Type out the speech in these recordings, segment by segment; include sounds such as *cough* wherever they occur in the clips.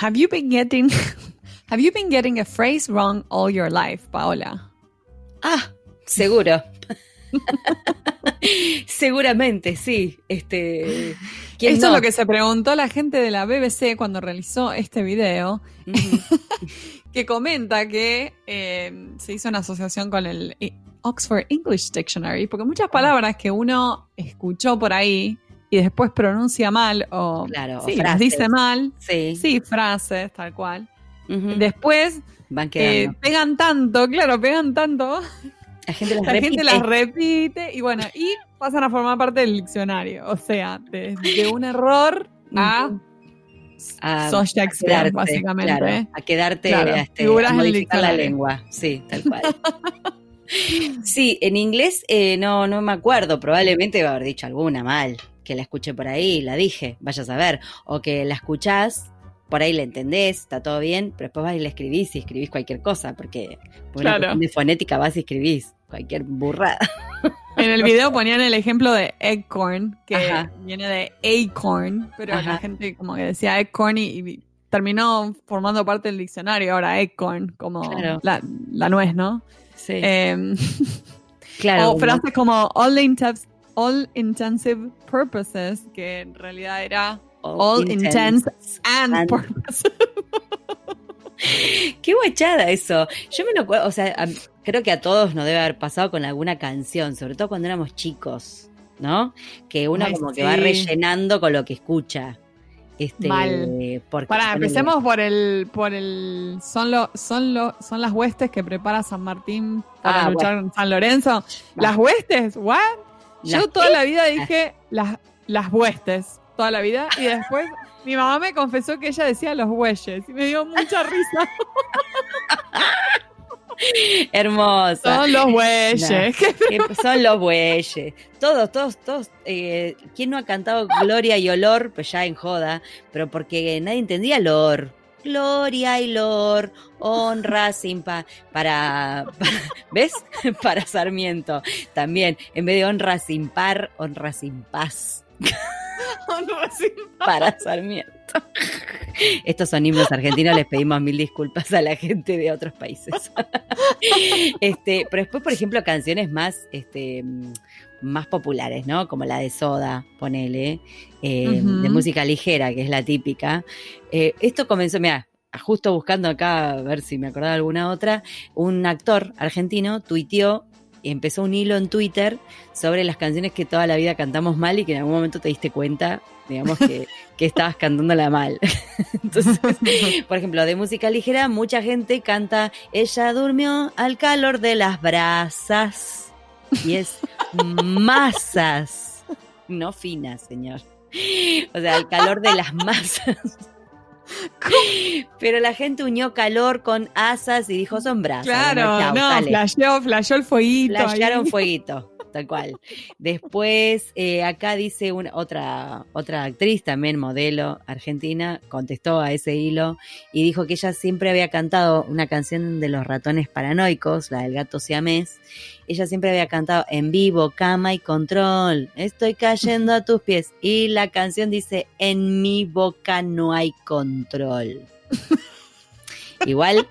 Have you been getting *laughs* Have you been getting a phrase wrong all your life, Paola? Ah, seguro. *laughs* Seguramente, sí. Este, Esto es lo que se preguntó la gente de la BBC cuando realizó este video, *laughs* que comenta que eh, se hizo una asociación con el Oxford English Dictionary, porque muchas palabras que uno escuchó por ahí y después pronuncia mal o, las dice mal, sí. frases, tal cual. Después Van eh, pegan tanto, claro, pegan tanto la gente las *laughs* la repite. Gente las repite y bueno, y pasan a formar parte del diccionario. O sea, desde un error a, a Shakespeare, básicamente. a quedarte a, este, a modificar la lengua. Sí, tal cual. *laughs* sí, en inglés eh, no, no me acuerdo. Probablemente va a haber dicho alguna mal. Que la escuché por ahí, la dije, vaya a saber. O que la escuchás por ahí la entendés, está todo bien, pero después vas y la escribís y escribís cualquier cosa, porque por de fonética vas y escribís cualquier burrada. *laughs* En el video ponían el ejemplo de eggcorn, que viene de acorn, pero la gente como que decía eggcorn y, terminó formando parte del diccionario ahora eggcorn, como la, nuez, ¿no? Sí. Em, *laughs* claro. O frases como all, all intensive purposes, que en realidad era all, intense, and, purposes. *laughs* Qué guachada eso. Yo me lo acuerdo, o sea, creo que a todos nos debe haber pasado con alguna canción, sobre todo cuando éramos chicos, ¿no? Que uno como que va rellenando con lo que escucha. Este, Mal. Para, empecemos por el, por el, son lo, son lo, son las huestes que prepara San Martín para ah, luchar en San Lorenzo. Las huestes, what? Yo toda la vida dije las, las huestes, toda la vida, y después mi mamá me confesó que ella decía los bueyes y me dio mucha risa. *laughs* Hermosa. Son los bueyes. *laughs* son los bueyes. Todos, todos, todos. Eh, ¿Quién no ha cantado Gloria y Olor? Pues ya en joda, pero porque nadie entendía Olor. Gloria y Lor, honra sin paz. Para, *laughs* ¿ves? *laughs* Para Sarmiento. También, en vez de honra sin par, honra sin paz. *laughs* honra sin paz. Para Sarmiento. Estos son himnos argentinos, les pedimos mil disculpas a la gente de otros países. este, pero después, por ejemplo, canciones más, este, más populares, ¿no? Como la de Soda, ponele, eh, de música ligera, que es la típica. Eh, esto comenzó, mira, justo buscando acá, a ver si me acordaba alguna otra, un actor argentino tuiteó empezó un hilo en Twitter sobre las canciones que toda la vida cantamos mal y que en algún momento te diste cuenta, digamos, que, que estabas cantándola mal. *laughs* Entonces, por ejemplo, de música ligera, mucha gente canta Ella durmió al calor de las brasas. Y es masas, no finas, señor. O sea, al calor de las masas. Pero la gente unió calor con asas y dijo son brasas. Claro, no, flasheó, flasheó el fueguito. Flashearon fueguito, tal cual. Después, eh, acá dice una, otra, otra actriz, también modelo argentina, contestó a ese hilo y dijo que ella siempre había cantado una canción de los ratones paranoicos, la del gato siamés, ella siempre había cantado en vivo, cama y control, estoy cayendo a tus pies. Y la canción dice, en mi boca no hay control. *laughs* igual,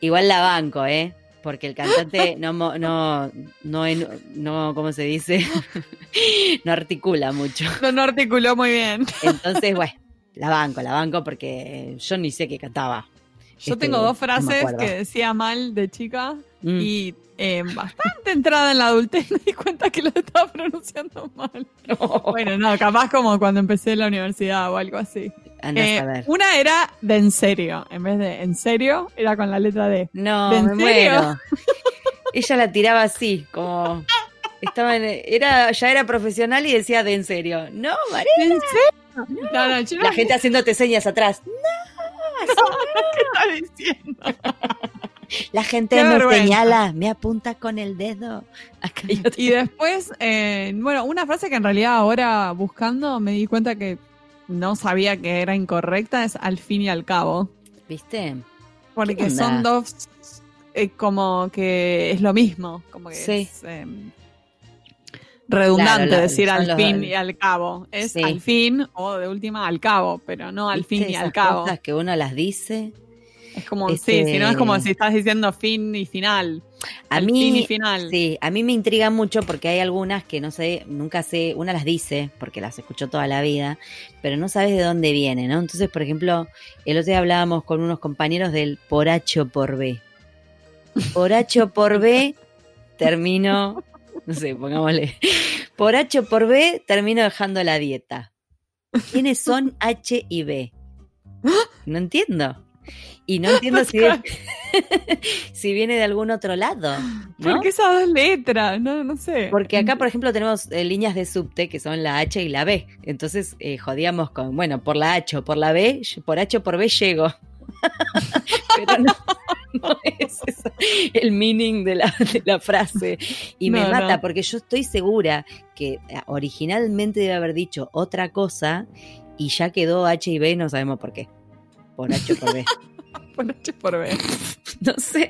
igual la banco, ¿eh? Porque el cantante no, no, no, no, ¿cómo se dice? *laughs* no articula mucho. No, no articuló muy bien. Entonces, bueno, la banco, la banco porque yo ni sé qué cantaba. Yo tengo este, dos frases que decía mal de chica mm. y eh, bastante entrada en la adultez *laughs* me di cuenta que lo estaba pronunciando mal. Bueno, no, capaz como cuando empecé la universidad o algo así. Eh, una era de en serio, en vez de en serio, era con la letra D. No, me muero. *laughs* Ella la tiraba así, como estaba era ya era profesional y decía de en serio. No, María. ¿En serio? No, no, la gente haciéndote señas atrás. No, ¿qué está diciendo? La gente me señala, me apunta con el dedo. y después, eh, bueno, una frase que en realidad ahora buscando me di cuenta que no sabía que era incorrecta es al fin y al cabo. ¿Viste? Porque son dos, eh, como que es lo mismo. Como que sí. Em, redundante Claro, decir al los- fin y al cabo. Es Sí. al fin o de última al cabo, pero no al ¿Viste fin y al cabo. cosas que uno las dice. Es como, Este- sí, si no es como si estás diciendo fin y final. A Al mí, fin y final. sí, a mí me intriga mucho porque hay algunas que no sé, nunca sé, una las dice porque las escuchó toda la vida, pero no sabes de dónde viene, ¿no? Entonces, por ejemplo, el otro día hablábamos con unos compañeros del por H por B. Por H o por B termino, *laughs* no sé, pongámosle, por H o por B termino dejando la dieta. ¿Quiénes son H y B? No entiendo. Y no entiendo si, *laughs* si viene de algún otro lado. ¿no? ¿Por qué esas dos letras? No, no sé. Porque acá, por ejemplo, tenemos eh, líneas de subte que son la H y la B. Entonces eh, jodíamos con, bueno, por la H o por la B, por H o por B llego. Pero no, *laughs* no es eso el meaning de la, de la frase. Y me mata no. porque yo estoy segura que eh, originalmente debe haber dicho otra cosa y ya quedó H y B, no sabemos por qué. Por H por B. *laughs* Por H por B. *laughs* No sé.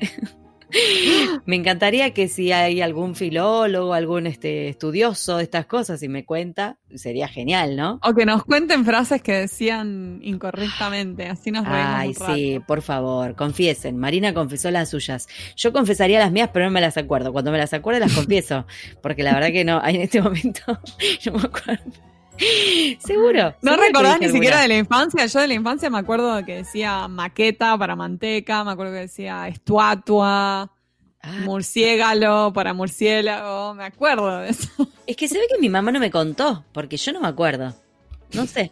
*gasps* Me encantaría que si hay algún filólogo, algún este, estudioso de estas cosas y me cuenta, sería genial, ¿no? O que nos cuenten frases que decían incorrectamente, así nos reímos Ay, un rato. sí, por favor, confiesen. Marina confesó las suyas. Yo confesaría las mías, pero no me las acuerdo. Cuando me las acuerdo, las confieso. Porque la verdad que no, *laughs* en este momento *laughs* no me acuerdo. Seguro. No recordás ni siquiera de la infancia. Yo de la infancia me acuerdo que decía maqueta para manteca, me acuerdo que decía estuatua, Ah, murciégalo para murciélago. Me acuerdo de eso. es que se ve que mi mamá no me contó, porque yo no me acuerdo. No sé.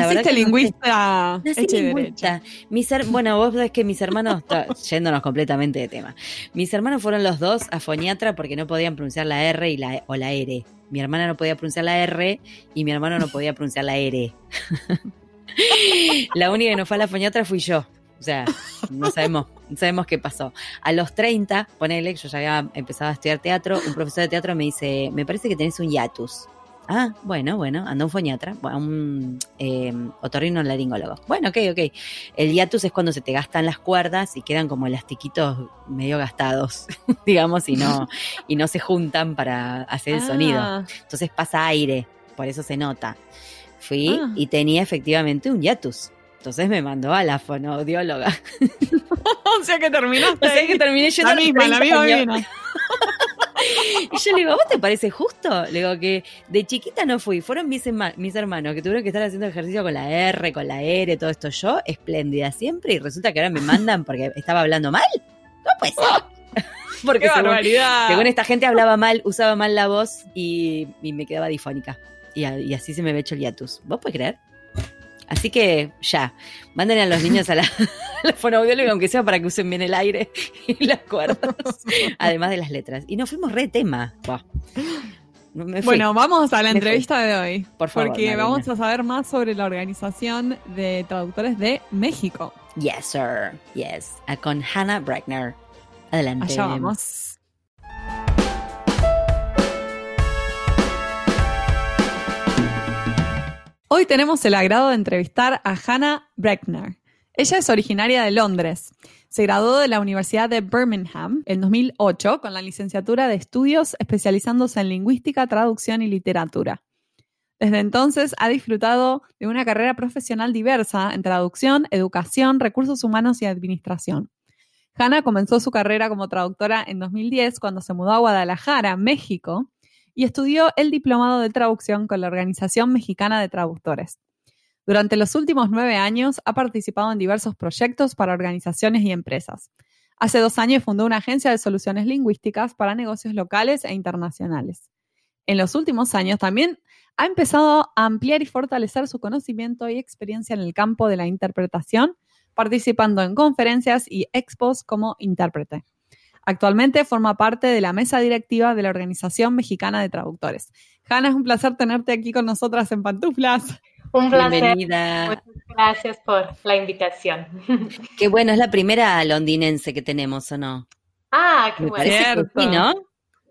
Naciste que no sé. lingüista Nací lingüista. Mis her- bueno, vos sabés que mis hermanos, yéndonos completamente de tema, mis hermanos fueron los dos a foniatra porque no podían pronunciar la R y la, o la R. Mi hermana no podía pronunciar la R y mi hermano no podía pronunciar la R. *laughs* la única que no fue a la foniatra fui yo. O sea, no sabemos, no sabemos qué pasó. A los 30, ponele, yo ya había empezado a estudiar teatro, un profesor de teatro me dice, me parece que tenés un hiatus. Ah, bueno, bueno, anda un foniatra, bueno, un eh, otorrino laringólogo. Bueno, ok, ok. El hiatus es cuando se te gastan las cuerdas y quedan como elastiquitos medio gastados, *laughs* digamos, y no, y no se juntan para hacer el sonido. Ah, Entonces pasa aire, por eso se nota. Fui Ah. y tenía efectivamente un hiatus. Entonces me mandó a la fonoaudióloga. *laughs* o sea que terminaste. O sea que terminé yendo la a misma, la 30 misma. *laughs* *laughs* Y yo le digo, ¿a ¿vos te parece justo? Le digo que de chiquita no fui, fueron mis, herma- mis hermanos que tuvieron que estar haciendo ejercicio con la R, con la R, todo esto yo, espléndida siempre, y resulta que ahora me mandan porque estaba hablando mal. ¿Cómo puede ser? *laughs* Porque según, según esta gente hablaba mal, usaba mal la voz y, y me quedaba difónica. Y así se me ve hecho el hiatus. ¿Vos podés creer? Así que ya, manden a los niños a la, *laughs* a la fonoaudióloga, aunque sea para que usen bien el aire y las cuerdas, *laughs* además de las letras. Y nos fuimos re tema. Buah. Bueno, vamos a la Me fui. entrevista de hoy. Por favor, Porque Marina. vamos a saber más sobre la Organización de Traductores de México. Yes, sir. Yes. Ah, Con Hannah Brackner. Adelante. Allá vamos. Hoy tenemos el agrado de entrevistar a Hannah Breckner. Ella es originaria de Londres. Se graduó de la Universidad de Birmingham en 2008 con la licenciatura de estudios especializándose en lingüística, traducción y literatura. Desde entonces ha disfrutado de una carrera profesional diversa en traducción, educación, recursos humanos y administración. Hannah comenzó su carrera como traductora en 2010 cuando se mudó a Guadalajara, México, y estudió el diplomado de traducción con la Organización Mexicana de Traductores. Durante los últimos nueve años ha participado en diversos proyectos para organizaciones y empresas. Hace dos años fundó una agencia de soluciones lingüísticas para negocios locales e internacionales. En los últimos años también ha empezado a ampliar y fortalecer su conocimiento y experiencia en el campo de la interpretación, participando en conferencias y expos como intérprete. Actualmente forma parte de la mesa directiva de la Organización Mexicana de Traductores. Hanna, es un placer tenerte aquí con nosotras en Pantuflas. Un placer. Bienvenida. Muchas gracias por la invitación. *laughs* Qué bueno, es la primera londinense que tenemos, ¿o no? Ah, qué Me bueno. Cierto. que sí, ¿no?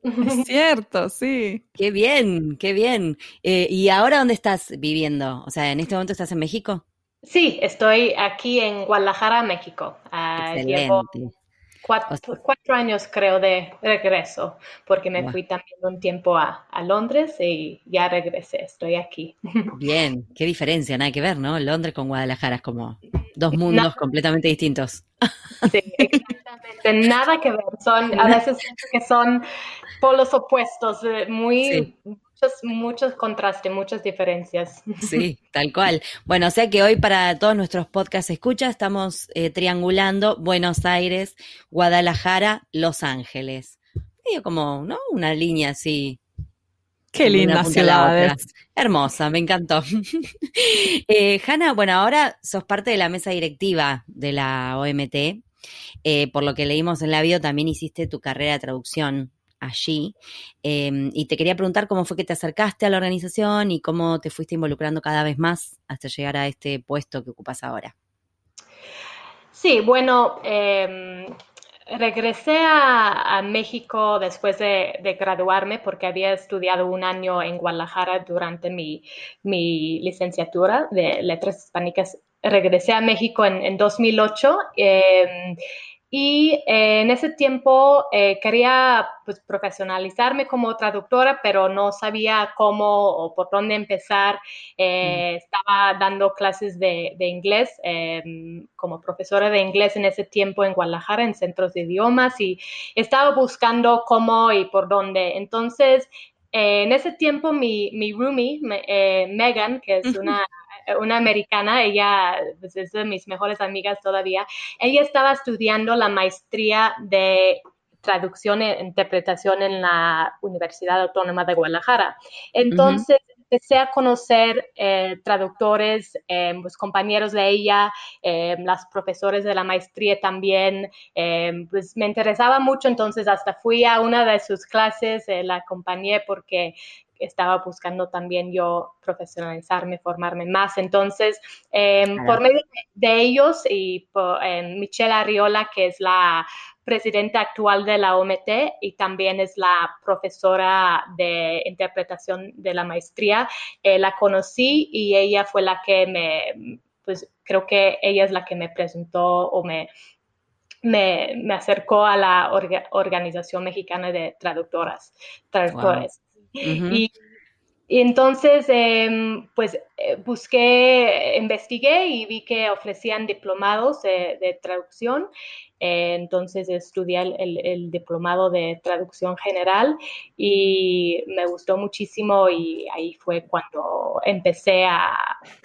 Es *laughs* cierto, sí. Qué bien, qué bien. Eh, ¿Y ahora dónde estás viviendo? O sea, ¿en este momento estás en México? Sí, estoy aquí en Guadalajara, México. Ah, llevo Excelente. Cuatro, cuatro años creo de regreso, porque me fui también un tiempo a, a, Londres y ya regresé, estoy aquí. *laughs* Bien, qué diferencia, nada que ver, ¿no? Londres con Guadalajara es como dos mundos completamente distintos. Sí, exactamente, nada que ver, son, a veces que son polos opuestos, eh, muy... Muchos, muchos contrastes, muchas diferencias. *laughs* Sí, tal cual. Bueno, o sea que hoy para todos nuestros podcasts escucha estamos eh, triangulando Buenos Aires, Guadalajara, Los Ángeles. Medio como, ¿no? Una línea así. Qué linda ciudad. Hermosa, me encantó. *laughs* eh, Hanna, bueno, ahora sos parte de la mesa directiva de la OMT. Eh, por lo que leímos en la bio, también hiciste tu carrera de traducción allí. Em, y te quería preguntar cómo fue que te acercaste a la organización y cómo te fuiste involucrando cada vez más hasta llegar a este puesto que ocupas ahora. Sí, bueno, em, regresé a, México después de, graduarme porque había estudiado un año en Guadalajara durante mi, licenciatura de letras hispánicas. Regresé a México en, en 2008 y eh, en ese tiempo eh, quería pues, profesionalizarme como traductora, pero no sabía cómo o por dónde empezar. Eh, mm. Estaba dando clases de, de inglés em, como profesora de inglés en ese tiempo en Guadalajara, en centros de idiomas, y estaba buscando cómo y por dónde. Entonces, en ese tiempo mi, mi roomie, Megan, que es una una americana, ella pues, es de mis mejores amigas todavía, ella estaba estudiando la maestría de traducción e interpretación en la Universidad Autónoma de Guadalajara. Entonces, empecé a conocer eh, traductores, eh, pues, compañeros de ella, eh, las profesores de la maestría también, pues me interesaba mucho, entonces hasta fui a una de sus clases, la acompañé porque estaba buscando también yo profesionalizarme, formarme más. Entonces, por medio de, ellos y por Michelle Arriola, que es la presidenta actual de la OMT y también es la profesora de interpretación de la maestría. Eh, la conocí y ella fue la que me, pues creo que ella es la que me presentó o me, me, acercó a la Organización Mexicana de Traductoras, Traductores. y, entonces, em, pues eh, busqué, investigué y vi que ofrecían diplomados de traducción eh, entonces estudié el, diplomado de traducción general y me gustó muchísimo y ahí fue cuando empecé a,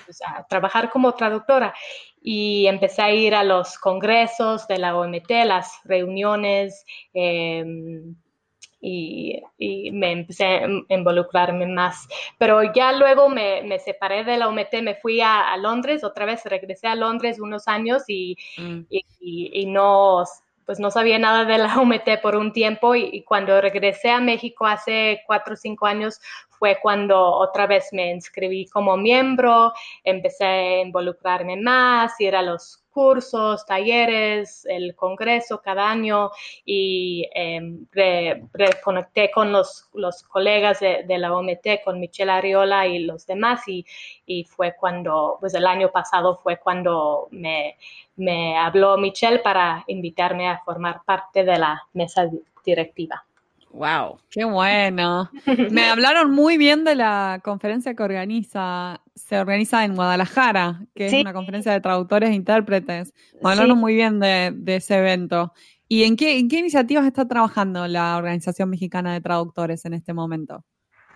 pues, trabajar como traductora y empecé a ir a los congresos de la OMT, las reuniones. Em, y, me empecé a involucrarme más. Pero ya luego me, separé de la OMT, me fui a, Londres, otra vez regresé a Londres unos años y, mm. y, no, pues no sabía nada de la *laughs* OMT por un tiempo y, cuando regresé a México hace cuatro o cinco años fue cuando otra vez me inscribí como miembro, empecé a involucrarme más, ir a los cursos, talleres, el congreso cada año y em, reconecté con los, los colegas de, la OMT, con Michelle Ariola y los demás y, y, fue cuando, pues el año pasado fue cuando me, me habló Michelle para invitarme a formar parte de la mesa directiva. Wow. Qué bueno. *laughs* Me hablaron muy bien de la conferencia que organiza, se organiza en Guadalajara, que es una conferencia de traductores e intérpretes. Me hablaron muy bien de, ese evento. ¿Y en qué, en qué iniciativas está trabajando la Organización Mexicana de Traductores en este momento?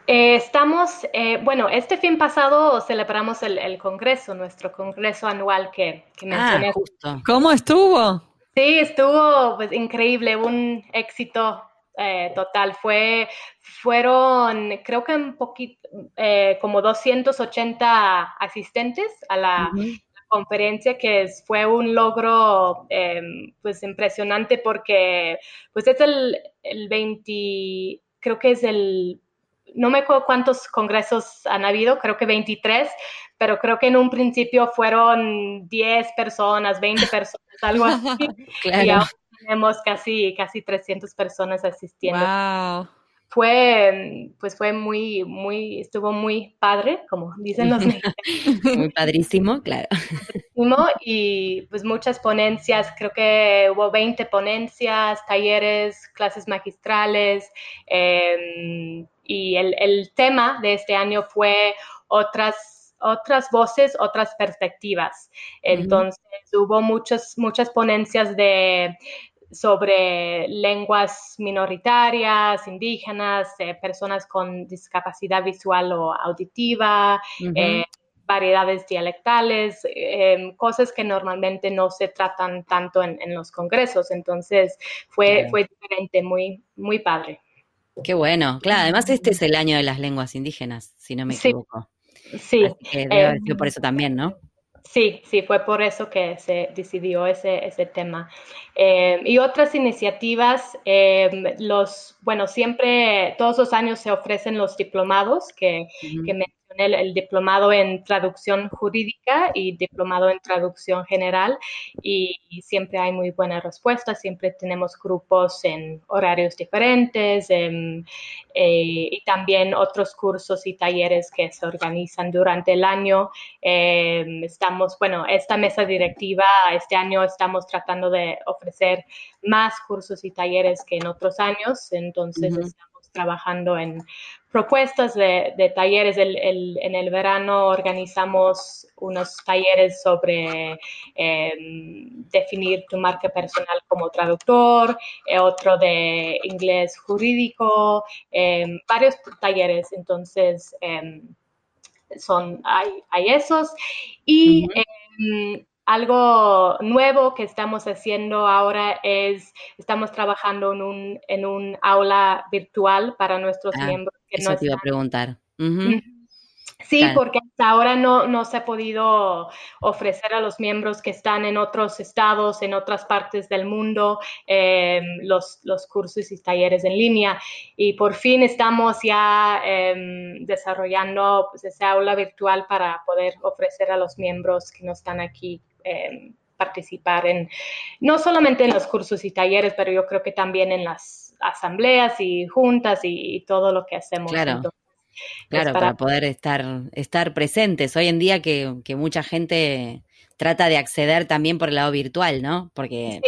Eh, estamos, eh, bueno, este fin pasado celebramos el, congreso, nuestro congreso anual que, que ah, mencioné. justo. ¿Cómo estuvo? Sí, estuvo pues, increíble, un éxito eh, total. Fue, fueron, creo que un poquito, eh, como 280 asistentes a la, conferencia, que fue un logro em, pues impresionante porque pues es el, el 20, creo que es el no me acuerdo cuántos congresos han habido, creo que 23, pero creo que en un principio fueron 10 personas, 20 personas, algo así. *laughs* claro tenemos casi, casi 300 personas asistiendo. Fue, pues fue muy, muy, estuvo muy padre, como dicen los *laughs* Muy padrísimo, claro. y pues muchas ponencias, creo que hubo 20 ponencias, talleres, clases magistrales em, y el, el, tema de este año fue otras, otras voces, otras perspectivas. Entonces hubo muchas, muchas ponencias de sobre lenguas minoritarias, indígenas, eh, personas con discapacidad visual o auditiva, eh, variedades dialectales, em, cosas que normalmente no se tratan tanto en, los congresos. Entonces fue, fue diferente, muy, muy padre. Qué bueno. Claro, además este es el año de las lenguas indígenas, si no me equivoco. Sí. por eso también, ¿no? Sí, sí, fue por eso que se decidió ese, ese tema. Eh, y otras iniciativas, eh, los, bueno, siempre, todos los años se ofrecen los diplomados que, que el, diplomado en traducción jurídica y diplomado en traducción general y, siempre hay muy buena respuesta, siempre tenemos grupos en horarios diferentes em, eh, y también otros cursos y talleres que se organizan durante el año. Em, estamos, bueno, esta mesa directiva, este año estamos tratando de ofrecer más cursos y talleres que en otros años, entonces estamos trabajando en propuestas de, talleres. en el verano organizamos unos talleres sobre em, definir tu marca personal como traductor, eh, otro de inglés jurídico, em, varios talleres. Entonces, em, son, hay, hay, esos. Y algo nuevo que estamos haciendo ahora es, estamos trabajando en un, en un aula virtual para nuestros ah, miembros. Que eso te iba a preguntar. Sí, porque hasta ahora no, no se ha podido ofrecer a los miembros que están en otros estados, en otras partes del mundo, em, los, los, cursos y talleres en línea. Y por fin estamos ya em, desarrollando pues, esa aula virtual para poder ofrecer a los miembros que no están aquí em, participar en, no solamente en los cursos y talleres, pero yo creo que también en las asambleas y juntas y, todo lo que hacemos. Claro. Claro, para... poder estar, estar presentes. Hoy en día que, mucha gente trata de acceder también por el lado virtual, ¿no? Porque,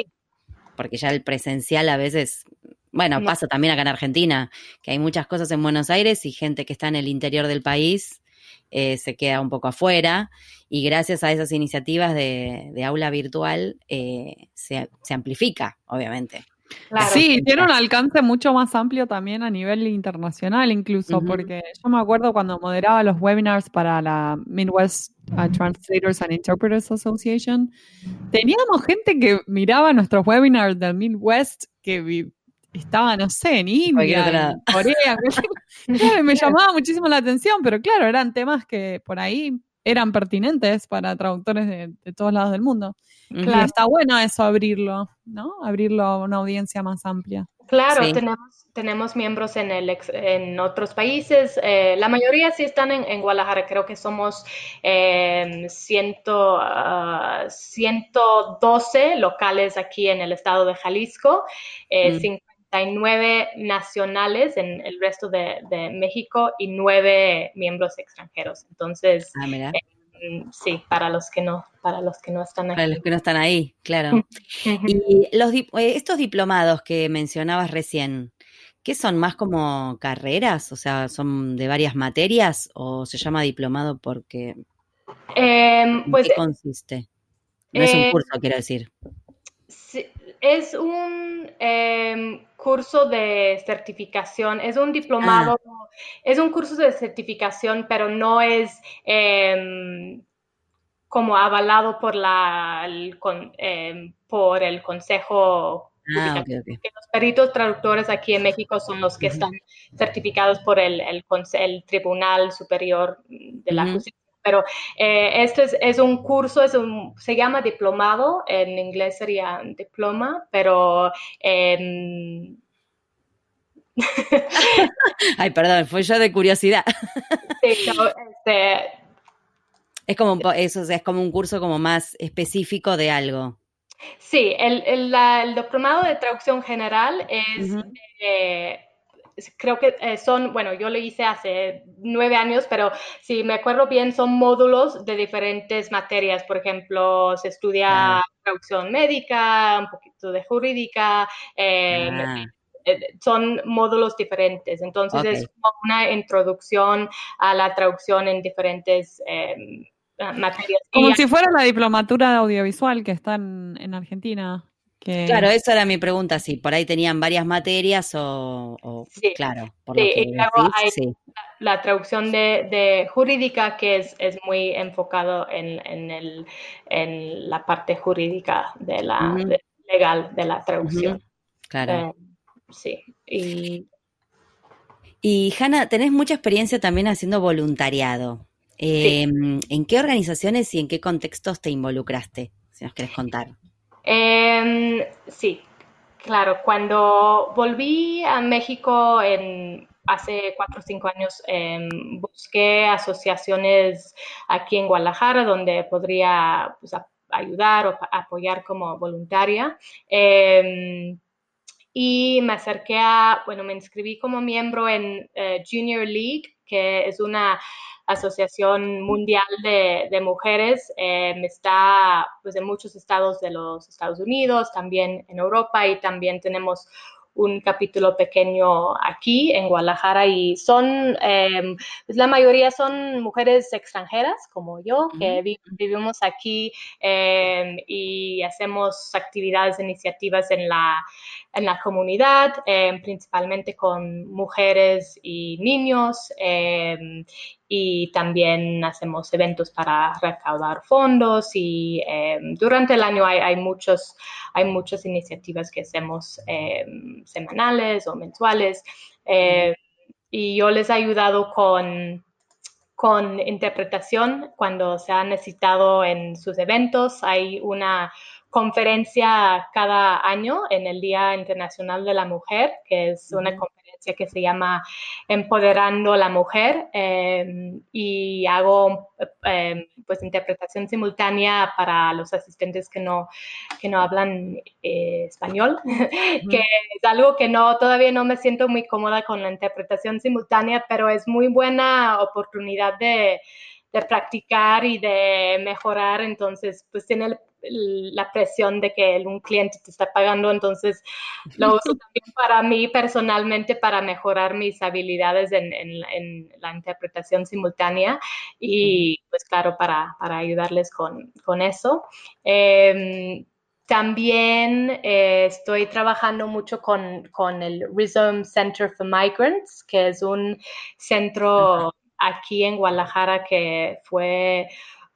porque ya el presencial a veces, bueno, pasa también acá en Argentina, que hay muchas cosas en Buenos Aires y gente que está en el interior del país eh, se queda un poco afuera y gracias a esas iniciativas de, aula virtual eh, se, se amplifica, obviamente. Sí, tiene un alcance mucho más amplio también a nivel internacional incluso, porque yo me acuerdo cuando moderaba los webinars para la Midwest uh, Translators and Interpreters Association, teníamos gente que miraba nuestros webinars del Midwest que estaba, no sé, en India, en Corea, *laughs* me llamaba muchísimo la atención, pero claro, eran temas que por ahí eran pertinentes para traductores de, todos lados del mundo. Claro, está bueno eso abrirlo, ¿no? Abrirlo a una audiencia más amplia. Claro, tenemos, tenemos miembros en, el en otros países. Eh, la mayoría sí están en, Guadalajara. Creo que somos eh, 112 ah, locales aquí en el estado de Jalisco. Eh, mm nueve nacionales en el resto de, México y nueve miembros extranjeros. Entonces, ah, eh, sí, para los que no, para los que no están ahí. Para los que no están ahí, claro. y los, eh, estos diplomados que mencionabas recién, ¿qué son más como carreras? O sea, ¿son de varias materias o se llama diplomado porque... Em, pues, ¿Qué consiste? No es un eh, curso, quiero decir. Es un em, curso de certificación, es un diplomado, ah. es un curso de certificación, pero no es em, como avalado por, la, el, em, por el Consejo. Ah, los peritos traductores aquí en México son los que están certificados por el, el, el Tribunal Superior de la Justicia pero eh, esto es, es, un curso, es un, se llama diplomado, en inglés sería diploma, pero... *laughs* Ay, perdón, fue yo de curiosidad. *laughs* Este, es como eso, es como un curso como más específico de algo. Sí, el, el, diplomado de traducción general es creo que eh, son, bueno, yo lo hice hace nueve años, pero si me acuerdo bien, son módulos de diferentes materias. Por ejemplo, se estudia traducción médica, un poquito de jurídica, eh, ah. eh, son módulos diferentes. Entonces es como una introducción a la traducción en diferentes em, materias. Como si fuera la diplomatura audiovisual que está en Argentina. Claro, esa era mi pregunta, si por ahí tenían varias materias o, claro, por sí, La, traducción de, jurídica que es, es muy enfocado en, en, el, en, la parte jurídica de la legal de la traducción. Claro. Eh, sí. Y, y Hanna, tenés mucha experiencia también haciendo voluntariado. Em, ¿En qué organizaciones y en qué contextos te involucraste? Si nos querés contar. Em, sí, claro. Cuando volví a México hace cuatro o cinco años, em, busqué asociaciones aquí en Guadalajara donde podría pues, ayudar o apoyar como voluntaria. Em, y me acerqué a, bueno, me inscribí como miembro en eh, Junior League, que es una Asociación Mundial de, Mujeres, eh, está pues, en muchos estados de los Estados Unidos, también en Europa y también tenemos un capítulo pequeño aquí en Guadalajara y son, em, pues la mayoría son mujeres extranjeras como yo, que vivimos aquí em, y hacemos actividades, iniciativas en la, en la comunidad, em, principalmente con mujeres y niños y también hacemos eventos para recaudar fondos y em, durante el año hay, muchos, hay muchas iniciativas que hacemos em, semanales o mensuales em, y yo les he ayudado con, con interpretación cuando se ha necesitado en sus eventos. Hay una conferencia cada año en el Día Internacional de la Mujer, que es una conferencia que se llama Empoderando la Mujer em, y hago em, pues interpretación simultánea para los asistentes que no, que no hablan eh, español, que es algo que no, todavía no me siento muy cómoda con la interpretación simultánea, pero es muy buena oportunidad de de practicar y de mejorar, entonces pues tiene la presión de que un cliente te está pagando, entonces lo uso *laughs* también para mí personalmente para mejorar mis habilidades en, la interpretación simultánea y pues claro, para, ayudarles con, eso. Em, también eh, estoy trabajando mucho con, con, el Rhythm Center for Migrants, que es un centro aquí en Guadalajara que fue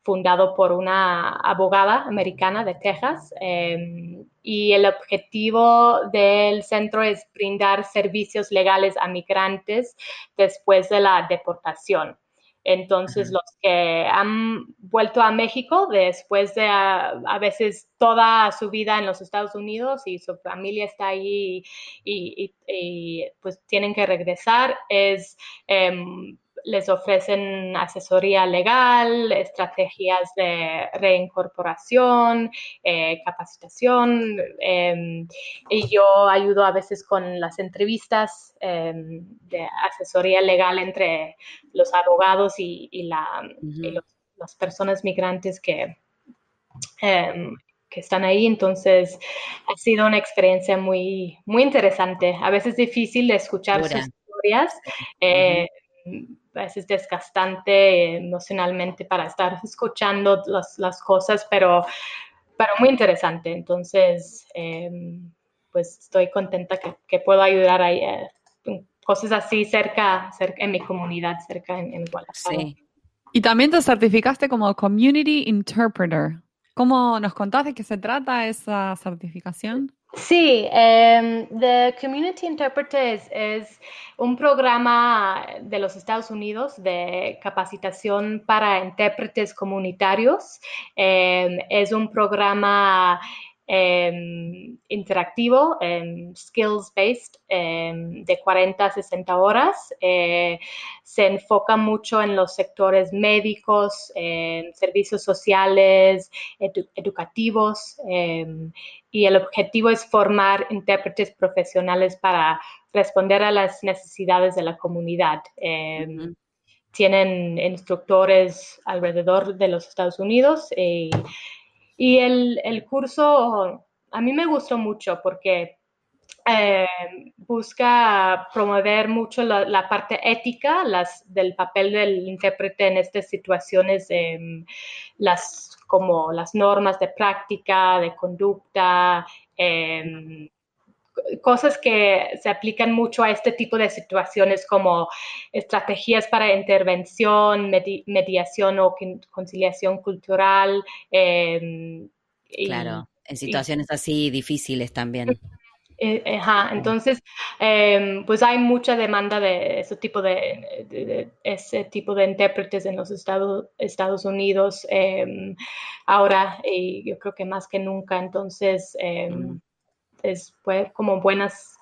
fundado por una abogada americana de Texas. Em, y el objetivo del centro es brindar servicios legales a migrantes después de la deportación. Entonces, los que han vuelto a México después de a, veces toda su vida en los Estados Unidos y su familia está ahí y, pues tienen que regresar, es em, les ofrecen asesoría legal, estrategias de reincorporación, eh, capacitación, em, y yo ayudo a veces con las entrevistas em, de asesoría legal entre los abogados y, las personas migrantes que, em, que están ahí. Entonces, ha sido una experiencia muy, muy interesante. A veces difícil de escuchar sus historias a veces desgastante emocionalmente para estar escuchando las, cosas, pero, pero muy interesante. Entonces, em, pues estoy contenta que, puedo ayudar a eh, cosas así cerca, en mi comunidad, cerca en, en Guadalajara. Y también te certificaste como Community Interpreter. ¿Cómo nos contás de qué se trata esa certificación? Sí, um, The Community Interpreter es, un programa de los Estados Unidos de capacitación para intérpretes comunitarios. Em, es un programa em, interactivo, em, skills-based, em, de 40 a 60 horas. Eh, se enfoca mucho en los sectores médicos, servicios sociales, educativos, y el objetivo es formar intérpretes profesionales para responder a las necesidades de la comunidad tienen instructores alrededor de los Estados Unidos eh, y el, curso a mí me gustó mucho porque eh, busca promover mucho la, parte ética las, del papel del intérprete en estas situaciones, las, como las normas de práctica, de conducta, eh, cosas que se aplican mucho a este tipo de situaciones como estrategias para intervención, mediación o conciliación cultural. Em, claro, en situaciones así difíciles también. Eh, entonces, em, pues hay mucha demanda de ese tipo de, ese tipo de intérpretes en los Estados, Estados Unidos em, ahora y yo creo que más que nunca. Entonces, mm es, fue como buenas,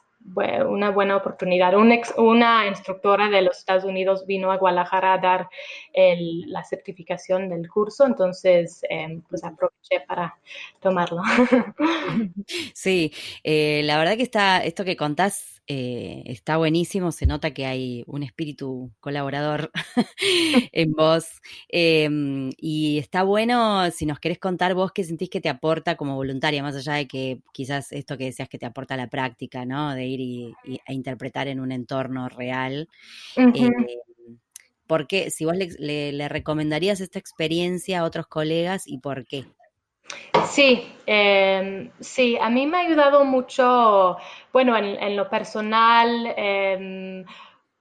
una buena oportunidad. una instructora de los Estados Unidos vino a Guadalajara a dar la certificación del curso, entonces em, pues aproveché para tomarlo. *laughs* Sí, eh, la verdad que está, esto que contás eh, está buenísimo, se nota que hay un espíritu colaborador *laughs* *laughs* en vos. Em, y está bueno si nos querés contar vos qué sentís que te aporta como voluntaria, más allá de que quizás esto que decías que te aporta la práctica, ¿no? De ir y, a interpretar en un entorno real. Eh, ¿Por qué? Si vos le recomendarías esta experiencia a otros colegas y por qué? Sí, em, sí, a mí me ha ayudado mucho, bueno, en, lo personal, em,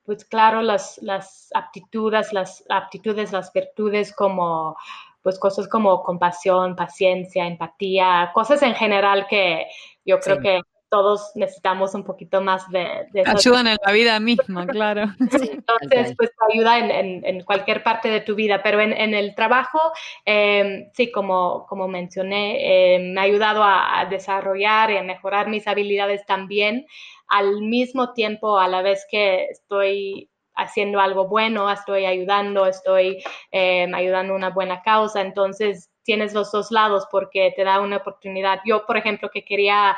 pues claro, las, las aptitudes, las aptitudes, las virtudes como, pues cosas como compasión, paciencia, empatía, cosas en general que yo creo que todos necesitamos un poquito más de... de Ayudan en la vida misma, *laughs* claro. entonces, pues ayuda en, en, cualquier parte de tu vida, pero en, en el trabajo, em, sí, como, como mencioné, em, me ha ayudado a, desarrollar y a mejorar mis habilidades también, al mismo tiempo, a la vez que estoy haciendo algo bueno, estoy ayudando, estoy eh, ayudando a una buena causa, entonces tienes los dos lados porque te da una oportunidad. Yo, por ejemplo, que quería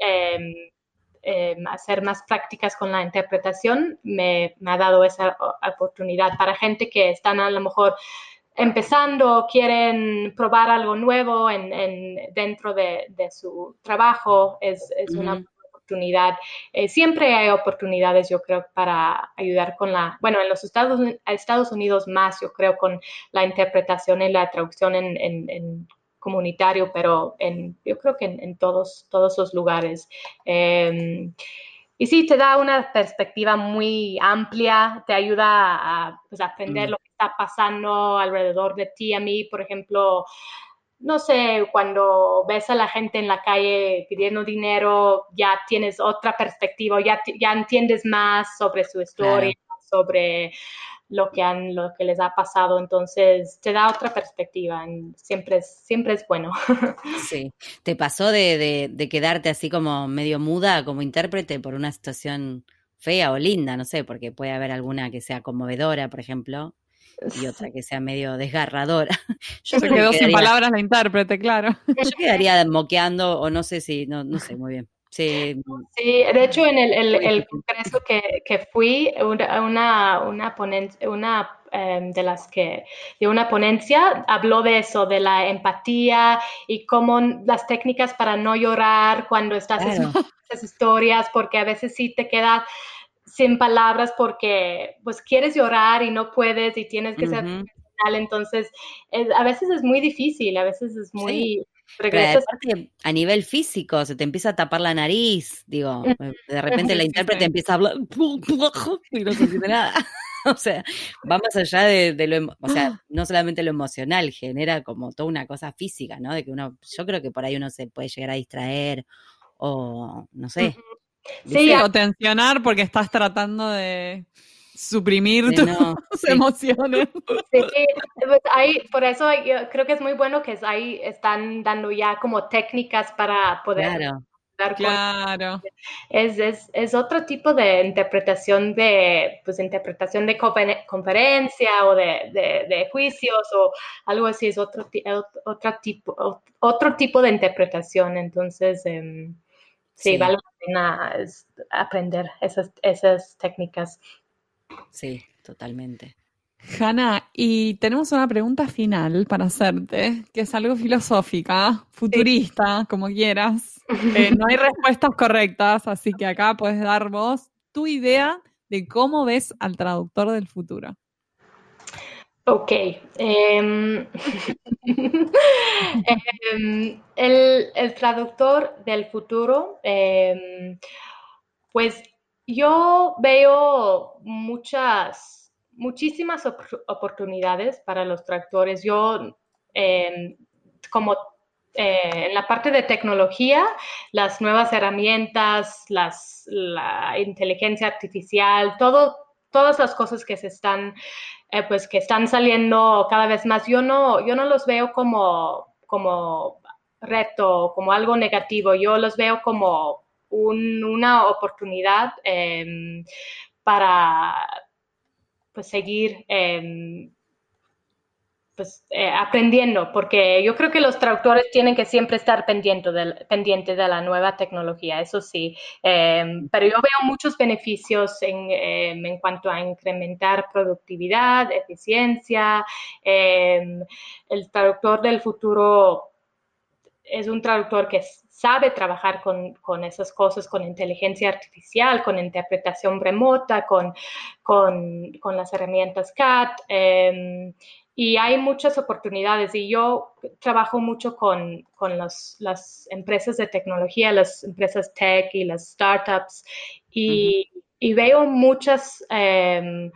em, em, hacer más prácticas con la interpretación, me, ha dado esa oportunidad para gente que están a lo mejor empezando, quieren probar algo nuevo en, dentro de, su trabajo, es, una oportunidad. Eh, siempre hay oportunidades, yo creo, para ayudar con la, bueno, en los Estados, Estados Unidos más, yo creo, con la interpretación y la traducción en, comunitario, pero en, yo creo que en, todos, todos los lugares. Em, y sí, te da una perspectiva muy amplia, te ayuda a pues, aprender mm. lo que está pasando alrededor de ti. A mí, por ejemplo, no sé, cuando ves a la gente en la calle pidiendo dinero, ya tienes otra perspectiva, ya, ya entiendes más sobre su historia, sobre lo que, han, lo que les ha pasado, entonces te da otra perspectiva, siempre es, siempre es bueno. *laughs* Sí, ¿te pasó de, de quedarte así como medio muda como intérprete por una situación fea o linda? No sé, porque puede haber alguna que sea conmovedora, por ejemplo y *laughs* otra que sea medio desgarradora. *laughs* Yo se quedó sin palabras la intérprete, claro. *laughs* Yo quedaría moqueando o no sé si, no, no sé muy bien. Sí, sí de hecho en el, el, el congreso que, que, fui, una, una, ponencia, una em, de las que, de una ponencia, habló de eso, de la empatía y cómo las técnicas para no llorar cuando estás en esas historias, porque a veces sí te quedas sin palabras porque pues quieres llorar y no puedes y tienes que ser profesional, entonces a veces es muy difícil, a veces es muy... a nivel físico, se te empieza a tapar la nariz, digo, eh, de repente la *laughs* intérprete empieza a hablar *laughs* y no se siente nada. *laughs* o sea, va más allá de, lo, o sea, no solamente lo emocional, genera como toda una cosa física, ¿no? De que uno, yo creo que por ahí uno se puede llegar a distraer o, no sé, Sí, o tensionar porque estás tratando de, suprimir Sí, *laughs* tus no, sí. emociones. Sí, pues ahí, por eso yo creo que es muy bueno que ahí están dando ya como técnicas para poder Claro, dar Claro. es, es, es otro tipo de interpretación de, pues, interpretación de confer- conferencia o de, de, de juicios o algo así, es otro, otro, tipo, ot- otro tipo de interpretación. Entonces, em, sí, Sí. vale la pena es, aprender esas, esas técnicas. sí, totalmente. Hanna, y tenemos una pregunta final para hacerte, que es algo filosófica, futurista, como quieras. Eh, no hay respuestas correctas, así que acá puedes dar vos tu idea de cómo ves al traductor del futuro. Ok. em, *laughs* em, el, el traductor del futuro, em, pues yo veo muchas, muchísimas op- oportunidades para los traductores. Yo, como eh, en la parte de tecnología, las nuevas herramientas, las, la inteligencia artificial, todo, todas las cosas que se están eh, pues que están saliendo cada vez más. Yo no, yo no los veo como, como reto, como algo negativo. Yo los veo como un- una oportunidad em, para pues, seguir em, pues, eh, aprendiendo, porque yo creo que los traductores tienen que siempre estar pendientes del, pendiente de la nueva tecnología, eso sí, Em, pero yo veo muchos beneficios en, em, en cuanto a incrementar productividad, eficiencia. Em, el traductor del futuro es un traductor que sabe trabajar con, con esas cosas, con inteligencia artificial, con interpretación remota, con, con, con las herramientas CAT. Y hay muchas oportunidades y yo trabajo mucho con, con los- las empresas de tecnología, las empresas tech y las startups y, y veo muchas, em,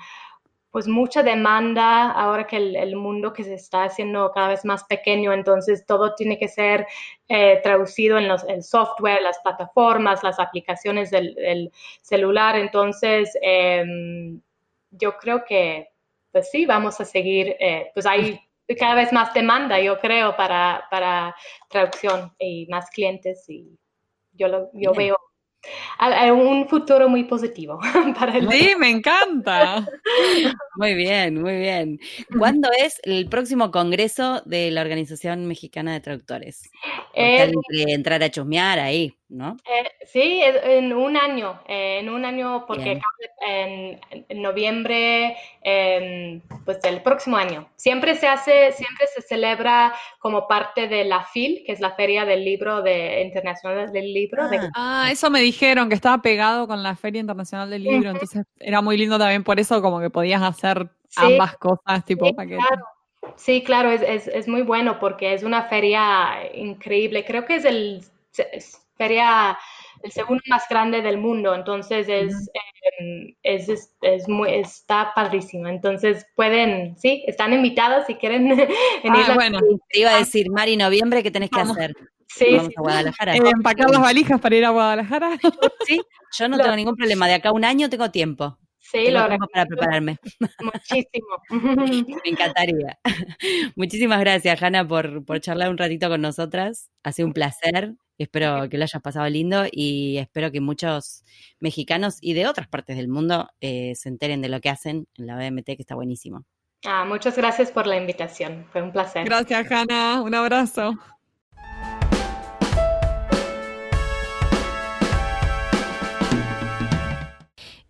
pues mucha demanda ahora que el, el mundo que se está haciendo cada vez más pequeño, entonces todo tiene que ser eh, traducido en los, el software, las plataformas, las aplicaciones del, del celular, entonces em, yo creo que pues sí, vamos a seguir, eh, pues hay cada vez más demanda, yo creo, para, para traducción y más clientes y yo, lo, yo Bien. veo un futuro muy positivo *laughs* para el Sí, me encanta. *laughs* Muy bien, muy bien. ¿Cuándo es el próximo congreso de la Organización Mexicana de Traductores? Quiere entrar a chusmear ahí, ¿no? Eh, sí, en un año, eh, en un año porque en, en noviembre, em, pues del próximo año. Siempre se hace, siempre se celebra como parte de la FIL, que es la Feria del Libro de, Internacional del Libro. de- Ah. Ah, eso me dijeron, que estaba pegado con la Feria Internacional del Libro, Ujú. entonces era muy lindo también por eso, como que podías hacer Sí, ambas cosas, tipo sí, paquete. claro. Sí, claro, es, es, es muy bueno porque es una feria increíble. Creo que es el feria, el segundo más grande del mundo, entonces es, em, es, es, es muy, está padrísimo. Entonces pueden, sí, están invitadas si quieren *laughs* venir. Ah, bueno, Te iba a decir, Mari, noviembre, ¿qué tenés que Vamos. hacer? Sí, Vamos sí. a Guadalajara. eh, empacar las valijas para ir a Guadalajara. Sí, yo no *laughs* Lo- tengo ningún problema. De acá a un año tengo tiempo. Sí, Tengo lo tiempo para prepararme. *laughs* muchísimo. Me encantaría. Muchísimas gracias, Hanna, por, por charlar un ratito con nosotras. Ha sido un placer. Espero que lo hayas pasado lindo y espero que muchos mexicanos y de otras partes del mundo eh, se enteren de lo que hacen en la BMT, que está buenísimo. Ah, muchas gracias por la invitación. Fue un placer. Gracias, Hanna. Un abrazo.